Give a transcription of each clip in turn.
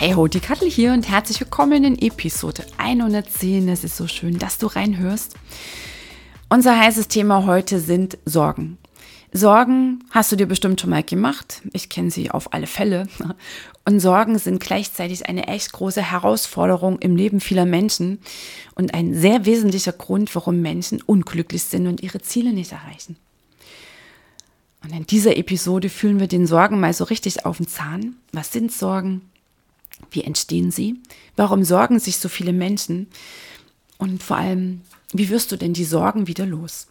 Hey ho, die Kattel hier und herzlich willkommen in Episode 110. Es ist so schön, dass du reinhörst. Unser heißes Thema heute sind Sorgen. Sorgen hast du dir bestimmt schon mal gemacht. Ich kenne sie auf alle Fälle. Und Sorgen sind gleichzeitig eine echt große Herausforderung im Leben vieler Menschen und ein sehr wesentlicher Grund, warum Menschen unglücklich sind und ihre Ziele nicht erreichen. Und in dieser Episode fühlen wir den Sorgen mal so richtig auf den Zahn. Was sind Sorgen? Wie entstehen sie? Warum sorgen sich so viele Menschen? Und vor allem, wie wirst du denn die Sorgen wieder los?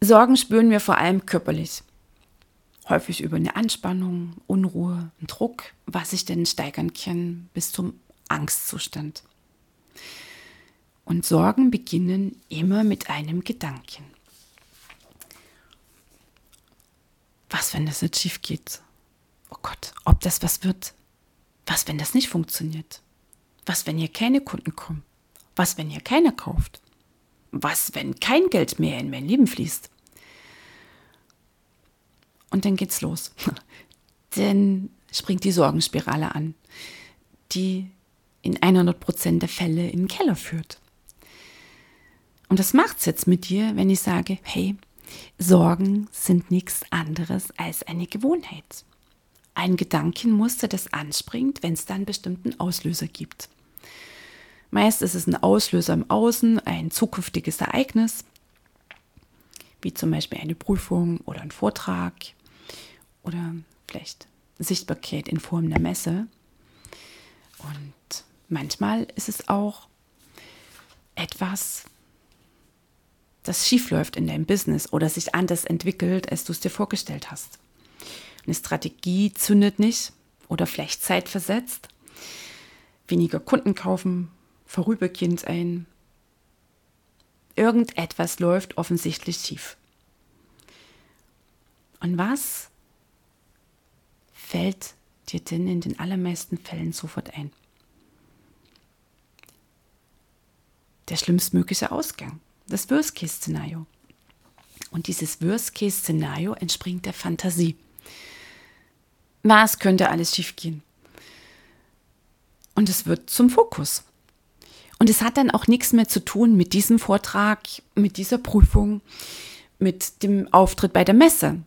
Sorgen spüren wir vor allem körperlich. Häufig über eine Anspannung, Unruhe, Druck, was sich denn steigern kann bis zum Angstzustand. Und Sorgen beginnen immer mit einem Gedanken. Was, wenn das jetzt schief geht? Oh Gott, ob das was wird? Was, wenn das nicht funktioniert? Was, wenn hier keine Kunden kommen? Was, wenn hier keiner kauft? Was, wenn kein Geld mehr in mein Leben fließt? Und dann geht's los. dann springt die Sorgenspirale an, die in 100 Prozent der Fälle in den Keller führt. Und das macht's jetzt mit dir, wenn ich sage, hey, Sorgen sind nichts anderes als eine Gewohnheit ein Gedankenmuster, das anspringt, wenn es dann bestimmten Auslöser gibt. Meist ist es ein Auslöser im Außen, ein zukünftiges Ereignis, wie zum Beispiel eine Prüfung oder ein Vortrag oder vielleicht Sichtbarkeit in Form der Messe. Und manchmal ist es auch etwas, das schiefläuft in deinem Business oder sich anders entwickelt, als du es dir vorgestellt hast. Eine Strategie zündet nicht oder vielleicht zeitversetzt. Weniger Kunden kaufen, vorübergehend ein. Irgendetwas läuft offensichtlich schief. Und was fällt dir denn in den allermeisten Fällen sofort ein? Der schlimmstmögliche Ausgang, das Worst-Case-Szenario. Und dieses Worst-Case-Szenario entspringt der Fantasie. Was könnte alles schiefgehen? Und es wird zum Fokus. Und es hat dann auch nichts mehr zu tun mit diesem Vortrag, mit dieser Prüfung, mit dem Auftritt bei der Messe.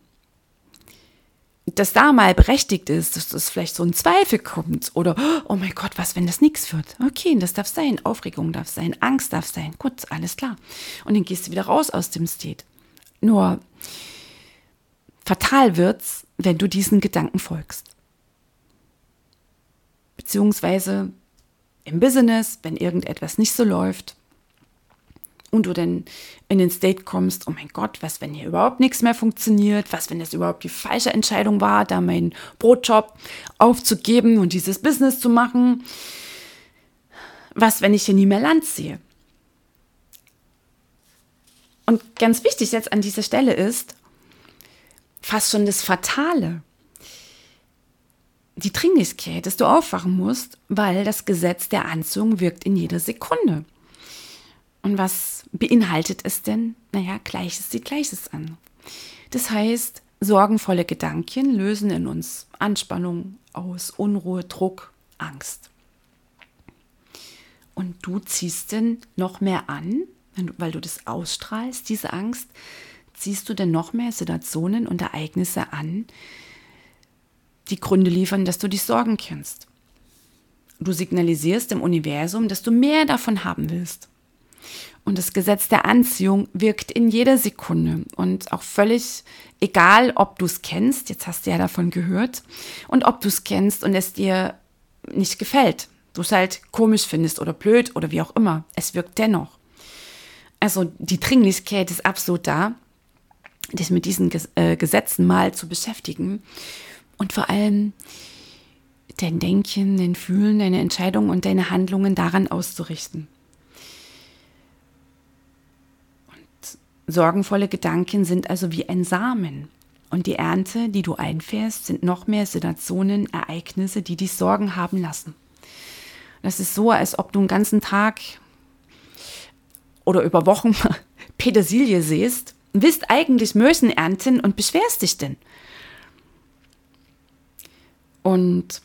Dass da mal berechtigt ist, dass das vielleicht so ein Zweifel kommt oder, oh mein Gott, was, wenn das nichts wird? Okay, das darf sein, Aufregung darf sein, Angst darf sein, gut, alles klar. Und dann gehst du wieder raus aus dem State. Nur fatal wird's, wenn du diesen Gedanken folgst. Beziehungsweise im Business, wenn irgendetwas nicht so läuft und du dann in den State kommst, oh mein Gott, was, wenn hier überhaupt nichts mehr funktioniert, was, wenn das überhaupt die falsche Entscheidung war, da meinen Brotjob aufzugeben und dieses Business zu machen, was, wenn ich hier nie mehr Land sehe. Und ganz wichtig jetzt an dieser Stelle ist, fast schon das Fatale. Die Dringlichkeit, dass du aufwachen musst, weil das Gesetz der Anziehung wirkt in jeder Sekunde. Und was beinhaltet es denn? Naja, Gleiches sieht Gleiches an. Das heißt, sorgenvolle Gedanken lösen in uns Anspannung aus, Unruhe, Druck, Angst. Und du ziehst denn noch mehr an, weil du das ausstrahlst, diese Angst, ziehst du denn noch mehr Situationen und Ereignisse an, die Gründe liefern, dass du dich Sorgen kennst. Du signalisierst dem Universum, dass du mehr davon haben willst. Und das Gesetz der Anziehung wirkt in jeder Sekunde und auch völlig egal, ob du es kennst, jetzt hast du ja davon gehört, und ob du es kennst und es dir nicht gefällt, du es halt komisch findest oder blöd oder wie auch immer, es wirkt dennoch. Also die Dringlichkeit ist absolut da, dich mit diesen äh, Gesetzen mal zu beschäftigen und vor allem dein Denken, dein Fühlen, deine Entscheidungen und deine Handlungen daran auszurichten. Und sorgenvolle Gedanken sind also wie ein Samen. Und die Ernte, die du einfährst, sind noch mehr Situationen, Ereignisse, die dich Sorgen haben lassen. Das ist so, als ob du einen ganzen Tag oder über Wochen Petersilie siehst, willst eigentlich Mösen ernten und beschwerst dich denn. Und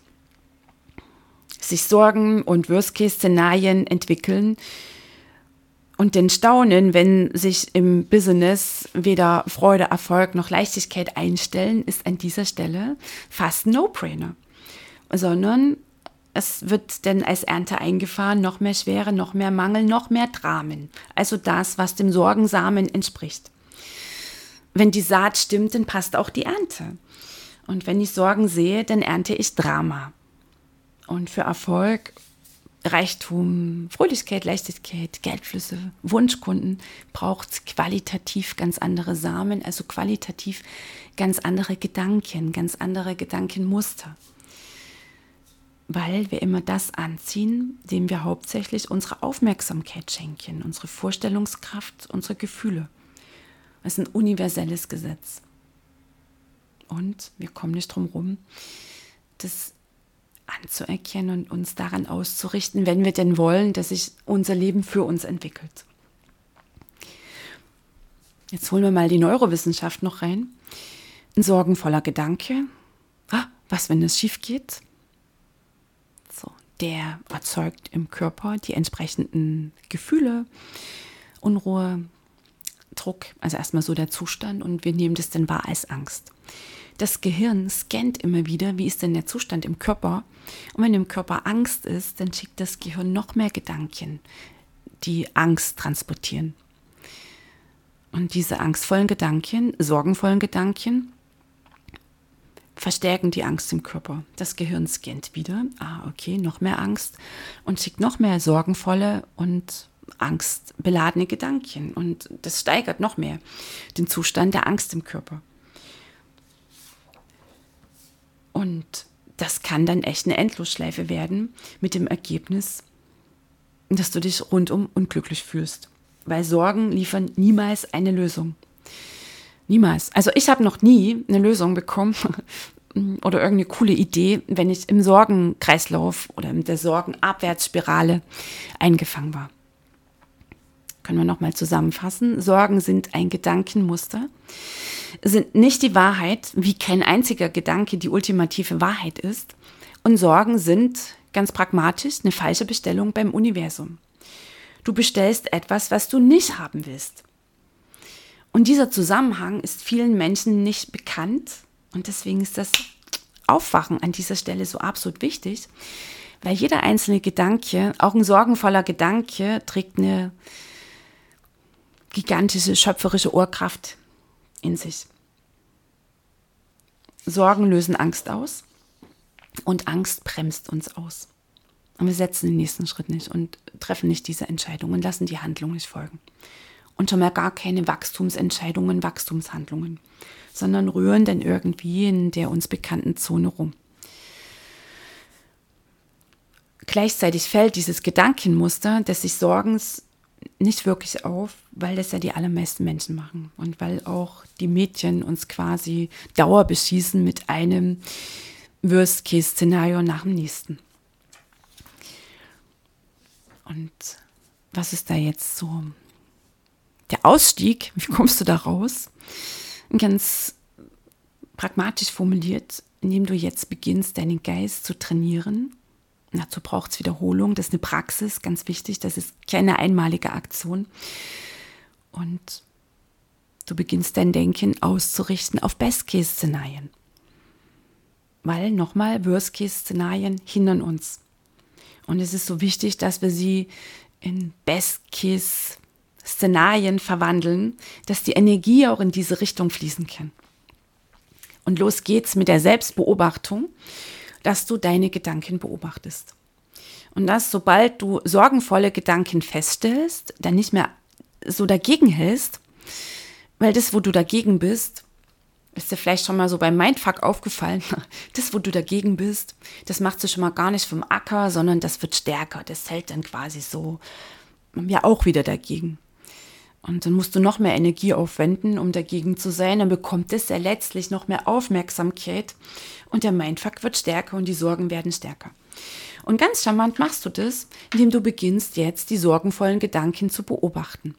sich Sorgen und Worst-Case-Szenarien entwickeln und den Staunen, wenn sich im Business weder Freude, Erfolg noch Leichtigkeit einstellen, ist an dieser Stelle fast No-Brainer. Sondern es wird denn als Ernte eingefahren, noch mehr Schwere, noch mehr Mangel, noch mehr Dramen. Also das, was dem Sorgensamen entspricht. Wenn die Saat stimmt, dann passt auch die Ernte. Und wenn ich Sorgen sehe, dann ernte ich Drama. Und für Erfolg, Reichtum, Fröhlichkeit, Leichtigkeit, Geldflüsse, Wunschkunden braucht es qualitativ ganz andere Samen, also qualitativ ganz andere Gedanken, ganz andere Gedankenmuster weil wir immer das anziehen, dem wir hauptsächlich unsere Aufmerksamkeit schenken, unsere Vorstellungskraft, unsere Gefühle. Es ist ein universelles Gesetz. Und wir kommen nicht drum herum, das anzuerkennen und uns daran auszurichten, wenn wir denn wollen, dass sich unser Leben für uns entwickelt. Jetzt holen wir mal die Neurowissenschaft noch rein. Ein sorgenvoller Gedanke. Ah, was, wenn es schief geht? der erzeugt im Körper die entsprechenden Gefühle, Unruhe, Druck, also erstmal so der Zustand und wir nehmen das dann wahr als Angst. Das Gehirn scannt immer wieder, wie ist denn der Zustand im Körper. Und wenn im Körper Angst ist, dann schickt das Gehirn noch mehr Gedanken, die Angst transportieren. Und diese angstvollen Gedanken, sorgenvollen Gedanken, verstärken die Angst im Körper. Das Gehirn scannt wieder, ah, okay, noch mehr Angst und schickt noch mehr sorgenvolle und angstbeladene Gedanken. Und das steigert noch mehr den Zustand der Angst im Körper. Und das kann dann echt eine Endlosschleife werden mit dem Ergebnis, dass du dich rundum unglücklich fühlst. Weil Sorgen liefern niemals eine Lösung. Niemals. Also ich habe noch nie eine Lösung bekommen oder irgendeine coole Idee, wenn ich im Sorgenkreislauf oder in der Sorgenabwärtsspirale eingefangen war. Können wir nochmal zusammenfassen. Sorgen sind ein Gedankenmuster, sind nicht die Wahrheit, wie kein einziger Gedanke die ultimative Wahrheit ist. Und Sorgen sind ganz pragmatisch eine falsche Bestellung beim Universum. Du bestellst etwas, was du nicht haben willst. Und dieser Zusammenhang ist vielen Menschen nicht bekannt und deswegen ist das Aufwachen an dieser Stelle so absolut wichtig, weil jeder einzelne Gedanke, auch ein sorgenvoller Gedanke, trägt eine gigantische schöpferische Ohrkraft in sich. Sorgen lösen Angst aus und Angst bremst uns aus. Und wir setzen den nächsten Schritt nicht und treffen nicht diese Entscheidung und lassen die Handlung nicht folgen und schon mal gar keine Wachstumsentscheidungen, Wachstumshandlungen, sondern rühren dann irgendwie in der uns bekannten Zone rum. Gleichzeitig fällt dieses Gedankenmuster des sich Sorgens nicht wirklich auf, weil das ja die allermeisten Menschen machen und weil auch die Mädchen uns quasi Dauer beschießen mit einem Worst-Case-Szenario nach dem nächsten. Und was ist da jetzt so der Ausstieg, wie kommst du da raus? Ganz pragmatisch formuliert, indem du jetzt beginnst, deinen Geist zu trainieren. Dazu braucht es Wiederholung, das ist eine Praxis, ganz wichtig, das ist keine einmalige Aktion. Und du beginnst dein Denken auszurichten auf Best-Case-Szenarien. Weil nochmal, Worst-Case-Szenarien hindern uns. Und es ist so wichtig, dass wir sie in Best-Case Szenarien verwandeln, dass die Energie auch in diese Richtung fließen kann. Und los geht's mit der Selbstbeobachtung, dass du deine Gedanken beobachtest. Und dass, sobald du sorgenvolle Gedanken feststellst, dann nicht mehr so dagegen hältst, weil das, wo du dagegen bist, ist dir vielleicht schon mal so beim Mindfuck aufgefallen, das, wo du dagegen bist, das macht sich schon mal gar nicht vom Acker, sondern das wird stärker. Das hält dann quasi so, ja, auch wieder dagegen. Und dann musst du noch mehr Energie aufwenden, um dagegen zu sein. Dann bekommt es ja letztlich noch mehr Aufmerksamkeit und der Mindfuck wird stärker und die Sorgen werden stärker. Und ganz charmant machst du das, indem du beginnst jetzt die sorgenvollen Gedanken zu beobachten.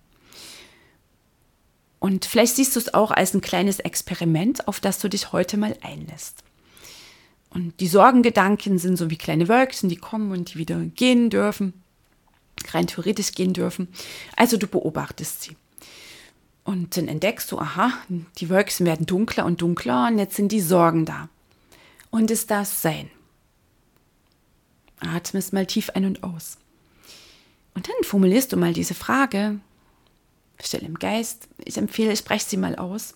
Und vielleicht siehst du es auch als ein kleines Experiment, auf das du dich heute mal einlässt. Und die Sorgengedanken sind so wie kleine Wölkchen, die kommen und die wieder gehen dürfen, rein theoretisch gehen dürfen. Also du beobachtest sie. Und dann entdeckst du, aha, die Wölkchen werden dunkler und dunkler und jetzt sind die Sorgen da. Und es darf sein. Atmest mal tief ein und aus. Und dann formulierst du mal diese Frage, still im Geist, ich empfehle, ich spreche sie mal aus.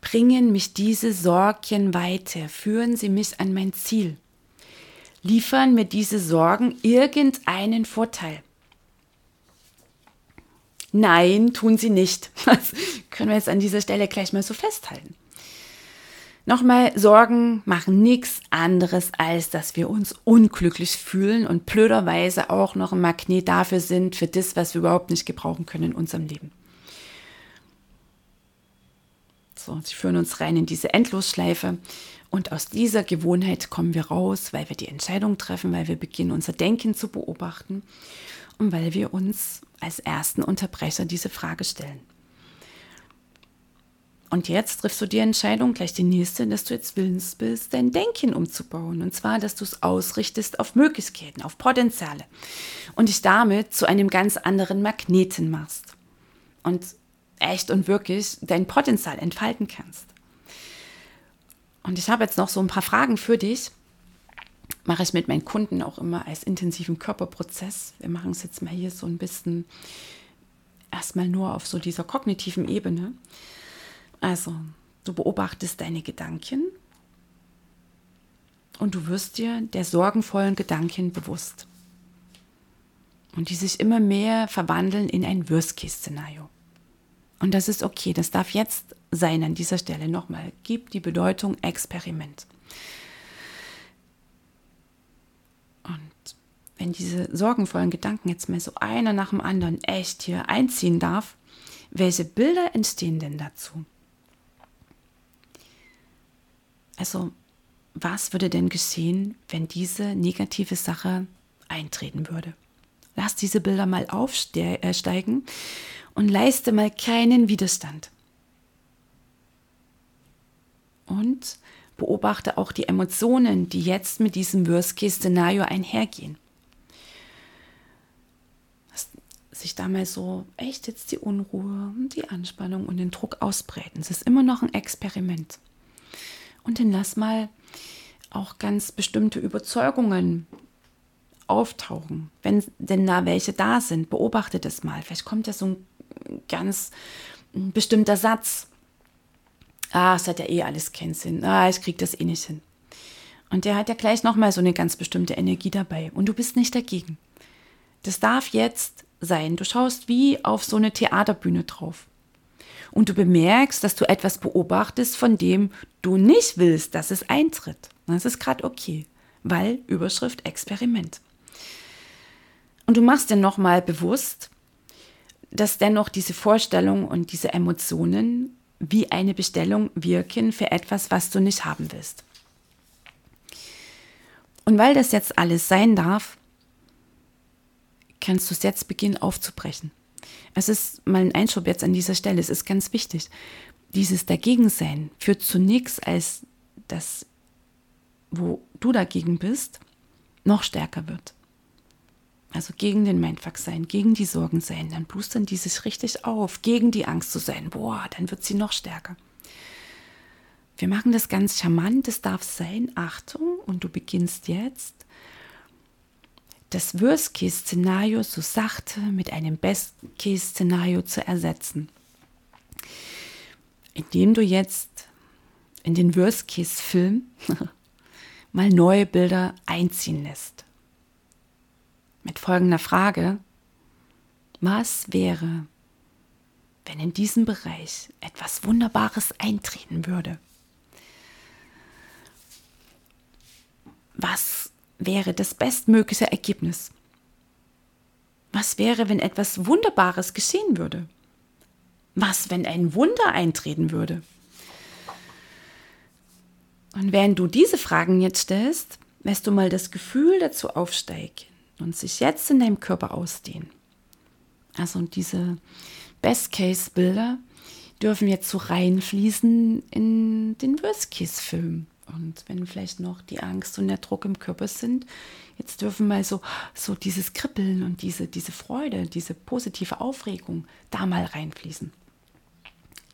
Bringen mich diese Sorgen weiter, führen sie mich an mein Ziel. Liefern mir diese Sorgen irgendeinen Vorteil. Nein, tun sie nicht. Das können wir jetzt an dieser Stelle gleich mal so festhalten. Nochmal, Sorgen machen nichts anderes, als dass wir uns unglücklich fühlen und blöderweise auch noch ein Magnet dafür sind, für das, was wir überhaupt nicht gebrauchen können in unserem Leben. So, sie führen uns rein in diese Endlosschleife und aus dieser Gewohnheit kommen wir raus, weil wir die Entscheidung treffen, weil wir beginnen, unser Denken zu beobachten und weil wir uns als ersten Unterbrecher diese Frage stellen. Und jetzt triffst du die Entscheidung, gleich die nächste, dass du jetzt willens bist, dein Denken umzubauen. Und zwar, dass du es ausrichtest auf Möglichkeiten, auf Potenziale. Und dich damit zu einem ganz anderen Magneten machst. Und echt und wirklich dein Potenzial entfalten kannst. Und ich habe jetzt noch so ein paar Fragen für dich. Mache ich mit meinen Kunden auch immer als intensiven Körperprozess. Wir machen es jetzt mal hier so ein bisschen erstmal nur auf so dieser kognitiven Ebene. Also, du beobachtest deine Gedanken und du wirst dir der sorgenvollen Gedanken bewusst. Und die sich immer mehr verwandeln in ein Worst-Case-Szenario. Und das ist okay, das darf jetzt sein an dieser Stelle. Nochmal, gib die Bedeutung Experiment. Und wenn diese sorgenvollen Gedanken jetzt mal so einer nach dem anderen echt hier einziehen darf, welche Bilder entstehen denn dazu? Also, was würde denn geschehen, wenn diese negative Sache eintreten würde? Lass diese Bilder mal aufsteigen und leiste mal keinen Widerstand. Und beobachte auch die Emotionen, die jetzt mit diesem Worst-Case-Szenario einhergehen. Lass sich da mal so echt jetzt die Unruhe, die Anspannung und den Druck ausbreiten. Es ist immer noch ein Experiment. Und dann lass mal auch ganz bestimmte Überzeugungen auftauchen. Wenn denn da welche da sind, beobachte das mal. Vielleicht kommt ja so ein ganz bestimmter Satz. Ah, es hat ja eh alles keinen Sinn. Ah, ich krieg das eh nicht hin. Und der hat ja gleich nochmal so eine ganz bestimmte Energie dabei. Und du bist nicht dagegen. Das darf jetzt sein. Du schaust wie auf so eine Theaterbühne drauf und du bemerkst, dass du etwas beobachtest, von dem du nicht willst, dass es eintritt. Das ist gerade okay, weil Überschrift Experiment. Und du machst dir nochmal bewusst, dass dennoch diese Vorstellung und diese Emotionen wie eine Bestellung wirken für etwas, was du nicht haben willst. Und weil das jetzt alles sein darf, kannst du es jetzt beginnen aufzubrechen. Es ist mal ein Einschub jetzt an dieser Stelle, es ist ganz wichtig. Dieses Dagegensein führt zu nichts, als das, wo du dagegen bist, noch stärker wird. Also gegen den Mindfuck sein, gegen die Sorgen sein, dann blustern die sich richtig auf, gegen die Angst zu sein, boah, dann wird sie noch stärker. Wir machen das ganz charmant, das darf sein, Achtung, und du beginnst jetzt das Worst-Case-Szenario so sachte mit einem Best-Case-Szenario zu ersetzen. Indem du jetzt in den Worst-Case-Film mal neue Bilder einziehen lässt. Mit folgender Frage, was wäre, wenn in diesem Bereich etwas Wunderbares eintreten würde? Was wäre das bestmögliche Ergebnis? Was wäre, wenn etwas Wunderbares geschehen würde? Was, wenn ein Wunder eintreten würde? Und während du diese Fragen jetzt stellst, lässt du mal das Gefühl dazu aufsteigen und sich jetzt in deinem Körper ausdehnen. Also diese Best-Case-Bilder dürfen jetzt so reinfließen in den Worst-Case-Film. Und wenn vielleicht noch die Angst und der Druck im Körper sind, jetzt dürfen mal so, so dieses Kribbeln und diese, diese Freude, diese positive Aufregung da mal reinfließen.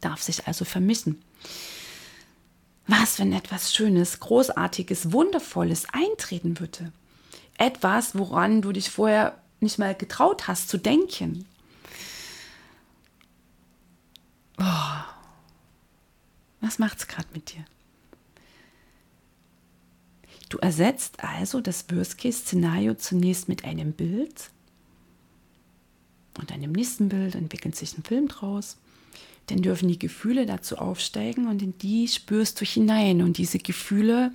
Darf sich also vermischen. Was, wenn etwas Schönes, Großartiges, Wundervolles eintreten würde? Etwas, woran du dich vorher nicht mal getraut hast zu denken. Oh. Was macht's gerade mit dir? Du ersetzt also das Worst-Case-Szenario zunächst mit einem Bild und einem nächsten Bild entwickelt sich ein Film draus dann dürfen die Gefühle dazu aufsteigen und in die spürst du hinein. Und diese Gefühle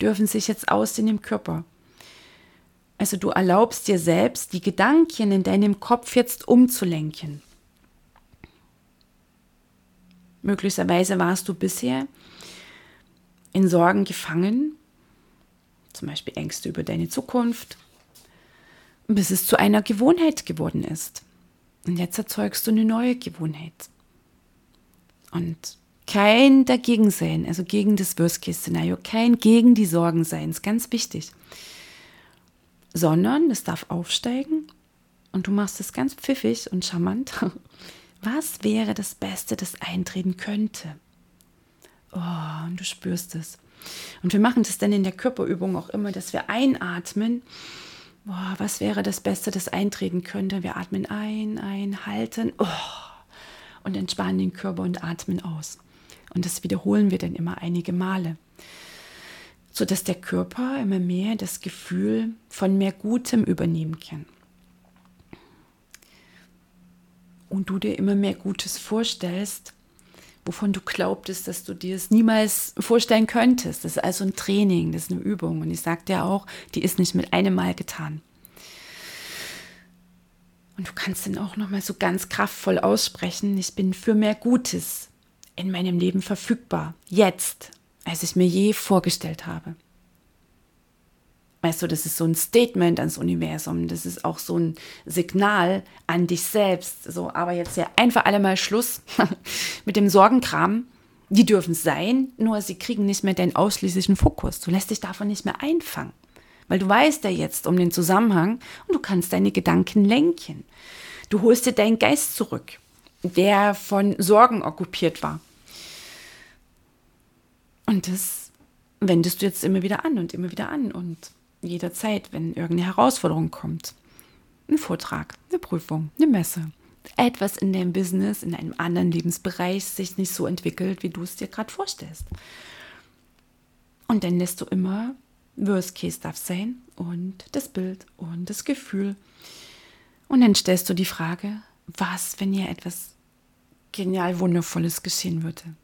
dürfen sich jetzt ausdehnen im Körper. Also du erlaubst dir selbst, die Gedanken in deinem Kopf jetzt umzulenken. Möglicherweise warst du bisher in Sorgen gefangen, zum Beispiel Ängste über deine Zukunft, bis es zu einer Gewohnheit geworden ist. Und jetzt erzeugst du eine neue Gewohnheit. Und kein dagegen sein, also gegen das Worst-Case-Szenario, kein gegen die Sorgen sein, ist ganz wichtig. Sondern es darf aufsteigen und du machst es ganz pfiffig und charmant. Was wäre das Beste, das eintreten könnte? Oh, und du spürst es. Und wir machen das dann in der Körperübung auch immer, dass wir einatmen. Boah, was wäre das Beste, das eintreten könnte? Wir atmen ein, einhalten. Oh, und entspannen den Körper und atmen aus. Und das wiederholen wir dann immer einige Male, sodass der Körper immer mehr das Gefühl von mehr Gutem übernehmen kann. Und du dir immer mehr Gutes vorstellst, wovon du glaubtest, dass du dir es niemals vorstellen könntest. Das ist also ein Training, das ist eine Übung. Und ich sage dir auch, die ist nicht mit einem Mal getan. Und du kannst dann auch noch mal so ganz kraftvoll aussprechen, ich bin für mehr Gutes in meinem Leben verfügbar, jetzt, als ich mir je vorgestellt habe. Weißt du, das ist so ein Statement ans Universum, das ist auch so ein Signal an dich selbst. So, aber jetzt ja einfach alle mal Schluss mit dem Sorgenkram. Die dürfen sein, nur sie kriegen nicht mehr deinen ausschließlichen Fokus. Du lässt dich davon nicht mehr einfangen weil du weißt ja jetzt um den Zusammenhang und du kannst deine Gedanken lenken. Du holst dir deinen Geist zurück, der von Sorgen okkupiert war. Und das wendest du jetzt immer wieder an und immer wieder an und jederzeit, wenn irgendeine Herausforderung kommt. Ein Vortrag, eine Prüfung, eine Messe, etwas in deinem Business, in einem anderen Lebensbereich sich nicht so entwickelt, wie du es dir gerade vorstellst. Und dann lässt du immer Worst Case darf sein und das Bild und das Gefühl. Und dann stellst du die Frage, was, wenn hier etwas genial Wundervolles geschehen würde?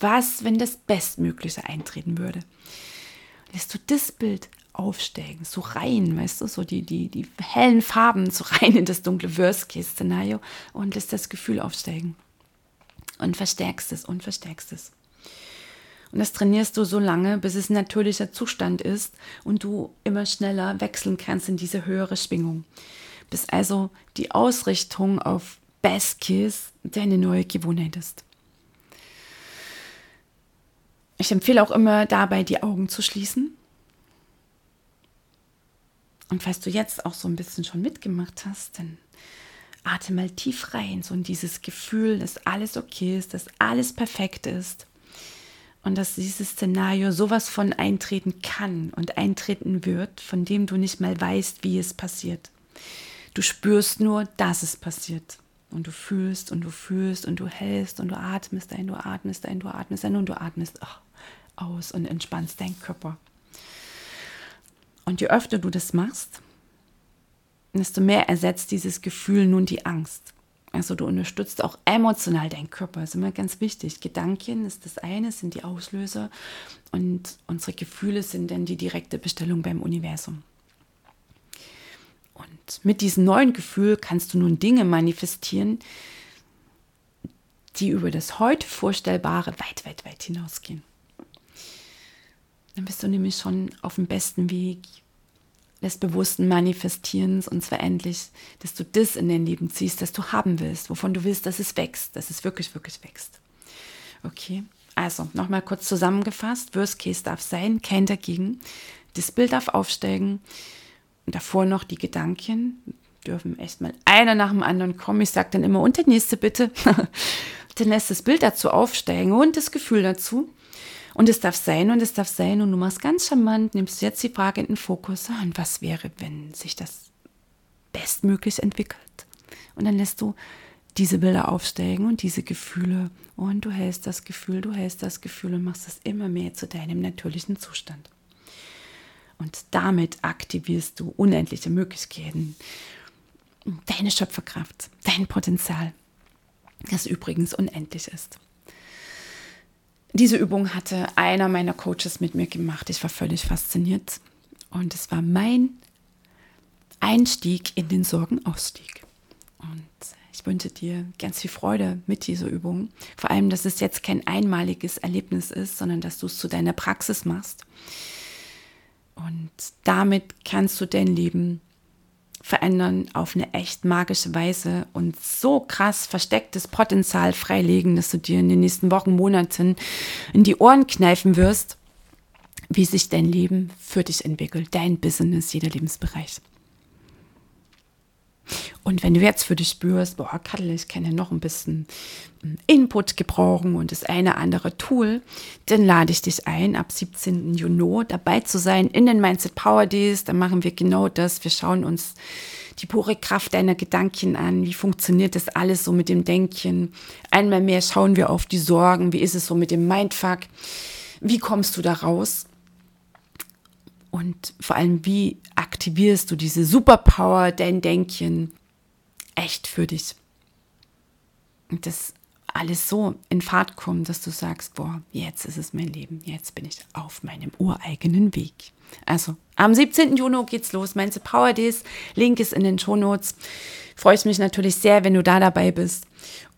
Was, wenn das Bestmögliche eintreten würde? Lässt du das Bild aufsteigen, so rein, weißt du, so die, die, die hellen Farben so rein in das dunkle Worst-Case-Szenario und lässt das Gefühl aufsteigen. Und verstärkst es und verstärkst es. Und das trainierst du so lange, bis es ein natürlicher Zustand ist und du immer schneller wechseln kannst in diese höhere Schwingung. Bis also die Ausrichtung auf Best Kiss deine neue Gewohnheit ist. Ich empfehle auch immer dabei, die Augen zu schließen. Und falls du jetzt auch so ein bisschen schon mitgemacht hast, dann atme mal tief rein, so in dieses Gefühl, dass alles okay ist, dass alles perfekt ist und dass dieses Szenario sowas von eintreten kann und eintreten wird, von dem du nicht mal weißt, wie es passiert. Du spürst nur, dass es passiert. Und du fühlst und du fühlst und du hältst und du atmest ein, du atmest ein, du atmest ein und du atmest aus und entspannst deinen Körper. Und je öfter du das machst, desto mehr ersetzt dieses Gefühl nun die Angst. Also du unterstützt auch emotional deinen Körper. Das ist immer ganz wichtig. Gedanken ist das eine, sind die Auslöser und unsere Gefühle sind dann die direkte Bestellung beim Universum. Und mit diesem neuen Gefühl kannst du nun Dinge manifestieren, die über das heute Vorstellbare weit, weit, weit hinausgehen. Dann bist du nämlich schon auf dem besten Weg des bewussten Manifestierens und zwar endlich, dass du das in dein Leben ziehst, das du haben willst, wovon du willst, dass es wächst, dass es wirklich, wirklich wächst. Okay, also nochmal kurz zusammengefasst: Worst Case darf sein, kein dagegen. Das Bild darf aufsteigen. Davor noch die Gedanken dürfen echt mal einer nach dem anderen kommen. Ich sage dann immer, und der nächste bitte. dann lässt das Bild dazu aufsteigen und das Gefühl dazu. Und es darf sein und es darf sein. Und du machst ganz charmant, nimmst jetzt die Frage in den Fokus. Ah, und was wäre, wenn sich das bestmöglich entwickelt? Und dann lässt du diese Bilder aufsteigen und diese Gefühle. Und du hältst das Gefühl, du hältst das Gefühl und machst es immer mehr zu deinem natürlichen Zustand. Und damit aktivierst du unendliche Möglichkeiten. Deine Schöpferkraft, dein Potenzial, das übrigens unendlich ist. Diese Übung hatte einer meiner Coaches mit mir gemacht. Ich war völlig fasziniert. Und es war mein Einstieg in den Sorgenausstieg. Und ich wünsche dir ganz viel Freude mit dieser Übung. Vor allem, dass es jetzt kein einmaliges Erlebnis ist, sondern dass du es zu deiner Praxis machst. Und damit kannst du dein Leben verändern auf eine echt magische Weise und so krass verstecktes Potenzial freilegen, dass du dir in den nächsten Wochen, Monaten in die Ohren kneifen wirst, wie sich dein Leben für dich entwickelt, dein Business, jeder Lebensbereich. Und wenn du jetzt für dich spürst, boah, Kattel, ich kann ja noch ein bisschen hm, Input gebrauchen und das eine andere Tool, dann lade ich dich ein, ab 17. Juni dabei zu sein in den Mindset Power Days. Da machen wir genau das. Wir schauen uns die pure Kraft deiner Gedanken an. Wie funktioniert das alles so mit dem Denken? Einmal mehr schauen wir auf die Sorgen. Wie ist es so mit dem Mindfuck? Wie kommst du da raus? Und vor allem, wie aktivierst du diese Superpower, dein Denken, echt für dich. Und das alles so in Fahrt kommt, dass du sagst, boah, jetzt ist es mein Leben, jetzt bin ich auf meinem ureigenen Weg. Also am 17. Juni geht's los, meinst du Power Days, Link ist in den Shownotes. Freue ich mich natürlich sehr, wenn du da dabei bist.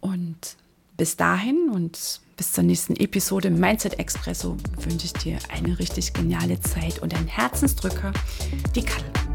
Und bis dahin und bis zur nächsten Episode Mindset Expresso wünsche ich dir eine richtig geniale Zeit und einen Herzensdrücker, die Kattel.